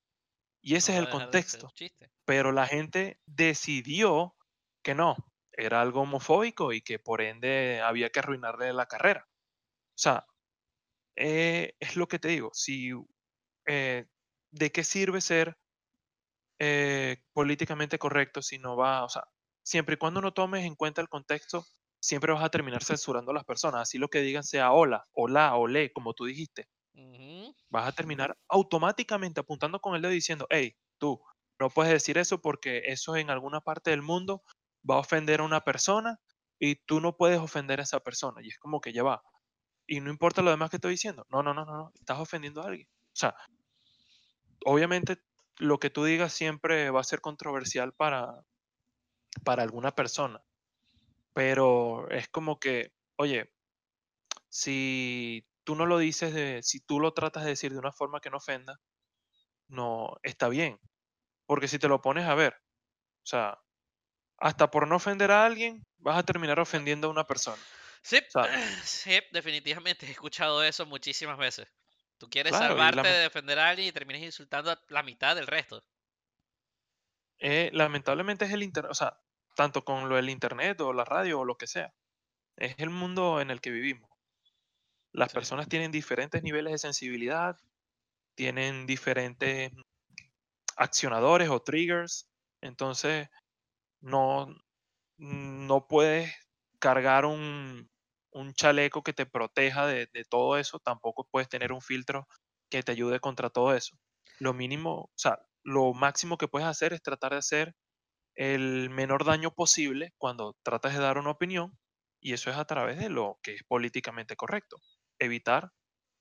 y ese No es el de contexto. un chiste. Pero la gente decidió que no, era algo homofóbico y que por ende había que arruinarle la carrera. O sea, eh, es lo que te digo, si, eh, ¿de qué sirve ser eh, políticamente correcto si no va, o sea, siempre y cuando no tomes en cuenta el contexto, siempre vas a terminar censurando a las personas, así lo que digan sea hola, hola, olé, como tú dijiste, Ujú. vas a terminar automáticamente apuntando con el dedo diciendo, hey, tú, no puedes decir eso porque eso en alguna parte del mundo va a ofender a una persona y tú no puedes ofender a esa persona. Y es como que ya va. Y no importa lo demás que estoy diciendo. No, no, no, no, no. Estás ofendiendo a alguien. O sea, obviamente lo que tú digas siempre va a ser controversial para, para alguna persona. Pero es como que, oye, si tú no lo dices de, si tú lo tratas de decir de una forma que no ofenda, no está bien. Porque si te lo pones a ver, o sea, hasta por no ofender a alguien, vas a terminar ofendiendo a una persona. Sí, sí, definitivamente he escuchado eso muchísimas veces. Tú quieres Claro, salvarte de defender a alguien y terminas insultando a la mitad del resto. eh, lamentablemente es el internet, o sea, tanto con lo del internet o la radio o lo que sea, es el mundo en el que vivimos. Las Sí. personas tienen diferentes niveles de sensibilidad, tienen diferentes accionadores o triggers, entonces no, no puedes cargar un, un chaleco que te proteja de, de todo eso, tampoco puedes tener un filtro que te ayude contra todo eso. Lo mínimo, o sea, lo máximo que puedes hacer es tratar de hacer el menor daño posible cuando tratas de dar una opinión y eso es a través de lo que es políticamente correcto. Evitar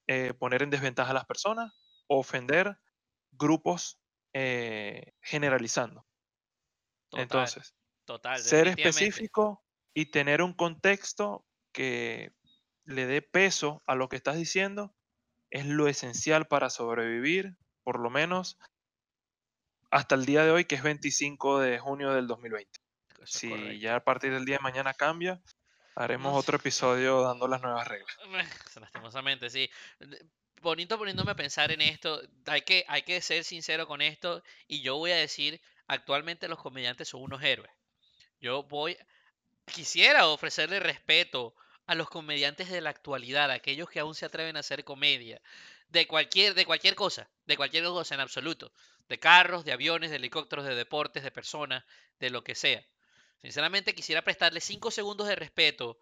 eh, poner en desventaja a las personas, ofender grupos eh, generalizando. Total, Entonces, total, ser específico y tener un contexto que le dé peso a lo que estás diciendo es lo esencial para sobrevivir, por lo menos hasta el día de hoy, que es 25 de junio del 2020. Eso es Si correcto. ya a partir del día de mañana cambia, Haremos No otro episodio dando las nuevas reglas. Lastimosamente, sí. Bonito poniéndome a pensar en esto. Hay que, hay que ser sincero con esto. Y yo voy a decir, actualmente los comediantes son unos héroes. Yo voy, quisiera ofrecerle respeto a los comediantes de la actualidad, a aquellos que aún se atreven a hacer comedia. De cualquier, de cualquier cosa, de cualquier cosa en absoluto. De carros, de aviones, de helicópteros, de deportes, de personas, de lo que sea. Sinceramente quisiera prestarle cinco segundos de respeto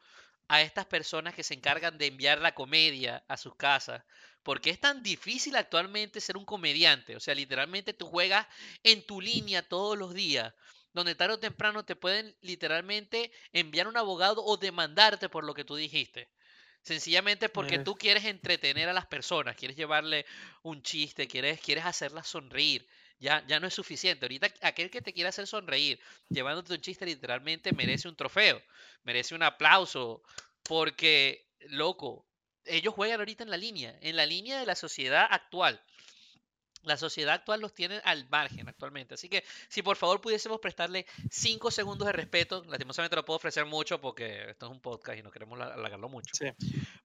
a estas personas que se encargan de enviar la comedia a sus casas. Porque es tan difícil actualmente ser un comediante. O sea, literalmente tú juegas en tu línea todos los días. Donde tarde o temprano te pueden literalmente enviar un abogado o demandarte por lo que tú dijiste. Sencillamente porque tú quieres entretener a las personas, quieres llevarle un chiste, quieres, quieres hacerlas sonreír. Ya, ya no es suficiente. Ahorita aquel que te quiera hacer sonreír, llevándote un chiste literalmente merece un trofeo, merece un aplauso, porque, loco, ellos juegan ahorita en la línea, en la línea de la sociedad actual. La sociedad actual los tiene al margen actualmente. Así que si por favor pudiésemos prestarle cinco segundos de respeto, lastimosamente no puedo ofrecer mucho porque esto es un podcast y no queremos la- alargarlo mucho. sí.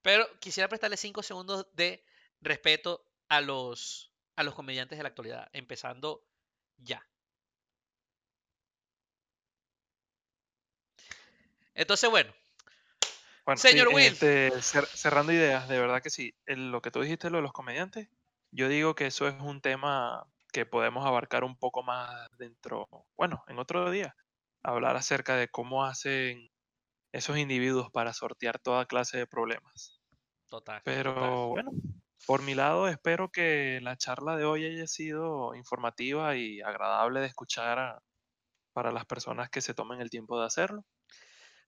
Pero quisiera prestarle cinco segundos de respeto a los, a los comediantes de la actualidad, empezando ya. Entonces, bueno, Bueno, Señor sí, Will. este, cer- cerrando ideas, de verdad que sí. El- lo que tú dijiste, lo de los comediantes, yo digo que eso es un tema que podemos abarcar un poco más dentro, bueno, en otro día, hablar acerca de cómo hacen esos individuos para sortear toda clase de problemas. total. total. Pero bueno, por mi lado, espero que la charla de hoy haya sido informativa y agradable de escuchar a- para las personas que se tomen el tiempo de hacerlo.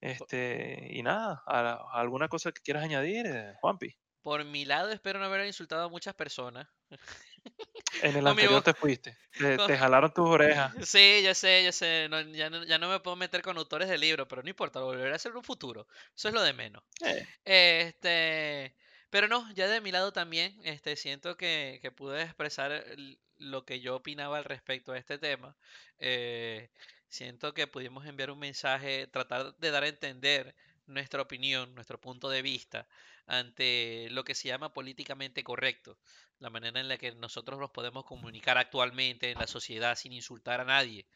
Este, y nada, a- ¿alguna cosa que quieras añadir, eh, Juanpi? Por mi lado, espero no haber insultado a muchas personas. En el mi anterior te fuiste, te, te jalaron tus orejas. Sí, ya sé, ya sé. no- ya, no, ya no me puedo meter con autores de libros, pero no importa, lo volveré a hacer en un futuro. Eso es lo de menos. Eh, Este, pero no, ya de mi lado también, este, siento que, que pude expresar el- lo que yo opinaba al respecto a este tema. Eh, siento que pudimos enviar un mensaje, tratar de dar a entender nuestra opinión, nuestro punto de vista ante lo que se llama políticamente correcto, la manera en la que nosotros nos podemos comunicar actualmente en la sociedad sin insultar a nadie.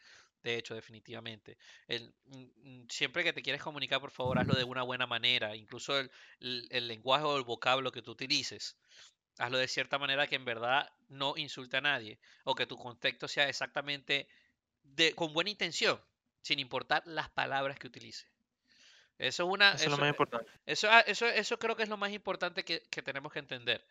De hecho, definitivamente. El- mm, mm, siempre que te quieres comunicar, por favor, hazlo de una buena manera. Incluso el, el- el lenguaje o el vocablo que tú utilices. Hazlo de cierta manera que en verdad no insulte a nadie. O que tu contexto sea exactamente de, con buena intención, sin importar las palabras que utilices. Eso es una. eso es lo más importante. eso, ah, eso, eso creo que es lo más importante que, que tenemos que entender.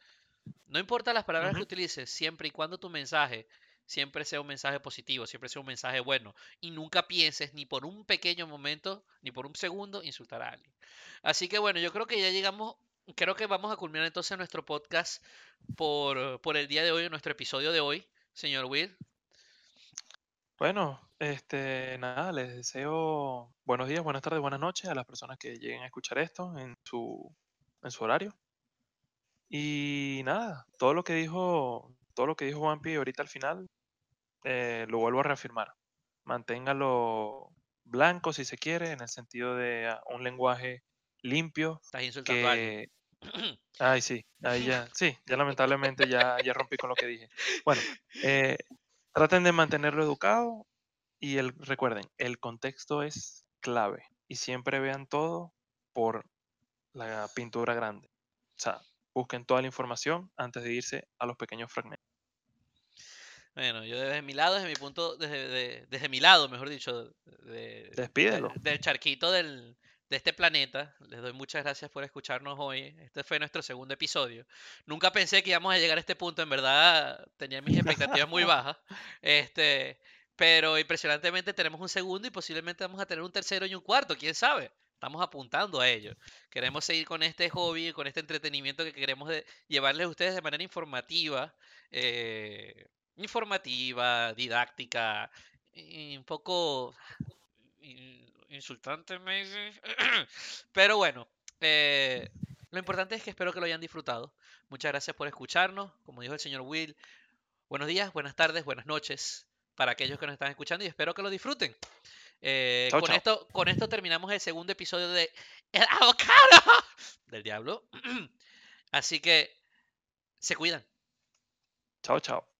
No importa las palabras que utilices, siempre y cuando tu mensaje siempre sea un mensaje positivo, siempre sea un mensaje bueno. Y nunca pienses ni por un pequeño momento, ni por un segundo, insultar a alguien. Así que bueno, yo creo que ya llegamos, creo que vamos a culminar entonces nuestro podcast por, por el día de hoy, nuestro episodio de hoy, señor Will. Bueno, este, nada, les deseo buenos días, buenas tardes, buenas noches a las personas que lleguen a escuchar esto en su, en su horario. Y nada, todo lo que dijo, todo lo que dijo Juanpi ahorita al final, eh, lo vuelvo a reafirmar. Manténgalo blanco si se quiere, en el sentido de ah, un lenguaje limpio, Estás insultando que... Ay, sí, ahí ya, sí, ya lamentablemente ya, ya rompí con lo que dije. Bueno, eh, traten de mantenerlo educado y el, recuerden, el contexto es clave y siempre vean todo por la pintura grande. O sea, busquen toda la información antes de irse a los pequeños fragmentos. Bueno, yo desde mi lado, desde mi punto, desde, de- desde mi lado, mejor dicho, de, Despídelo. de- del charquito del, de este planeta, les doy muchas gracias por escucharnos hoy. Este fue nuestro segundo episodio. Nunca pensé que íbamos a llegar a este punto, en verdad tenía mis expectativas muy bajas. Este, pero impresionantemente tenemos un segundo y posiblemente vamos a tener un tercero y un cuarto, quién sabe. Estamos apuntando a ello. Queremos seguir con este hobby, con este entretenimiento que queremos llevarles a ustedes de manera informativa, eh, informativa, didáctica, y un poco in- insultante, maybe. Pero bueno, eh, lo importante es que espero que lo hayan disfrutado. Muchas gracias por escucharnos. Como dijo el señor Will, buenos días, buenas tardes, buenas noches para aquellos que nos están escuchando y espero que lo disfruten. Eh, con. Esto, con esto terminamos el segundo episodio de El Avocado del Diablo. Así que se cuidan. Chao, chao.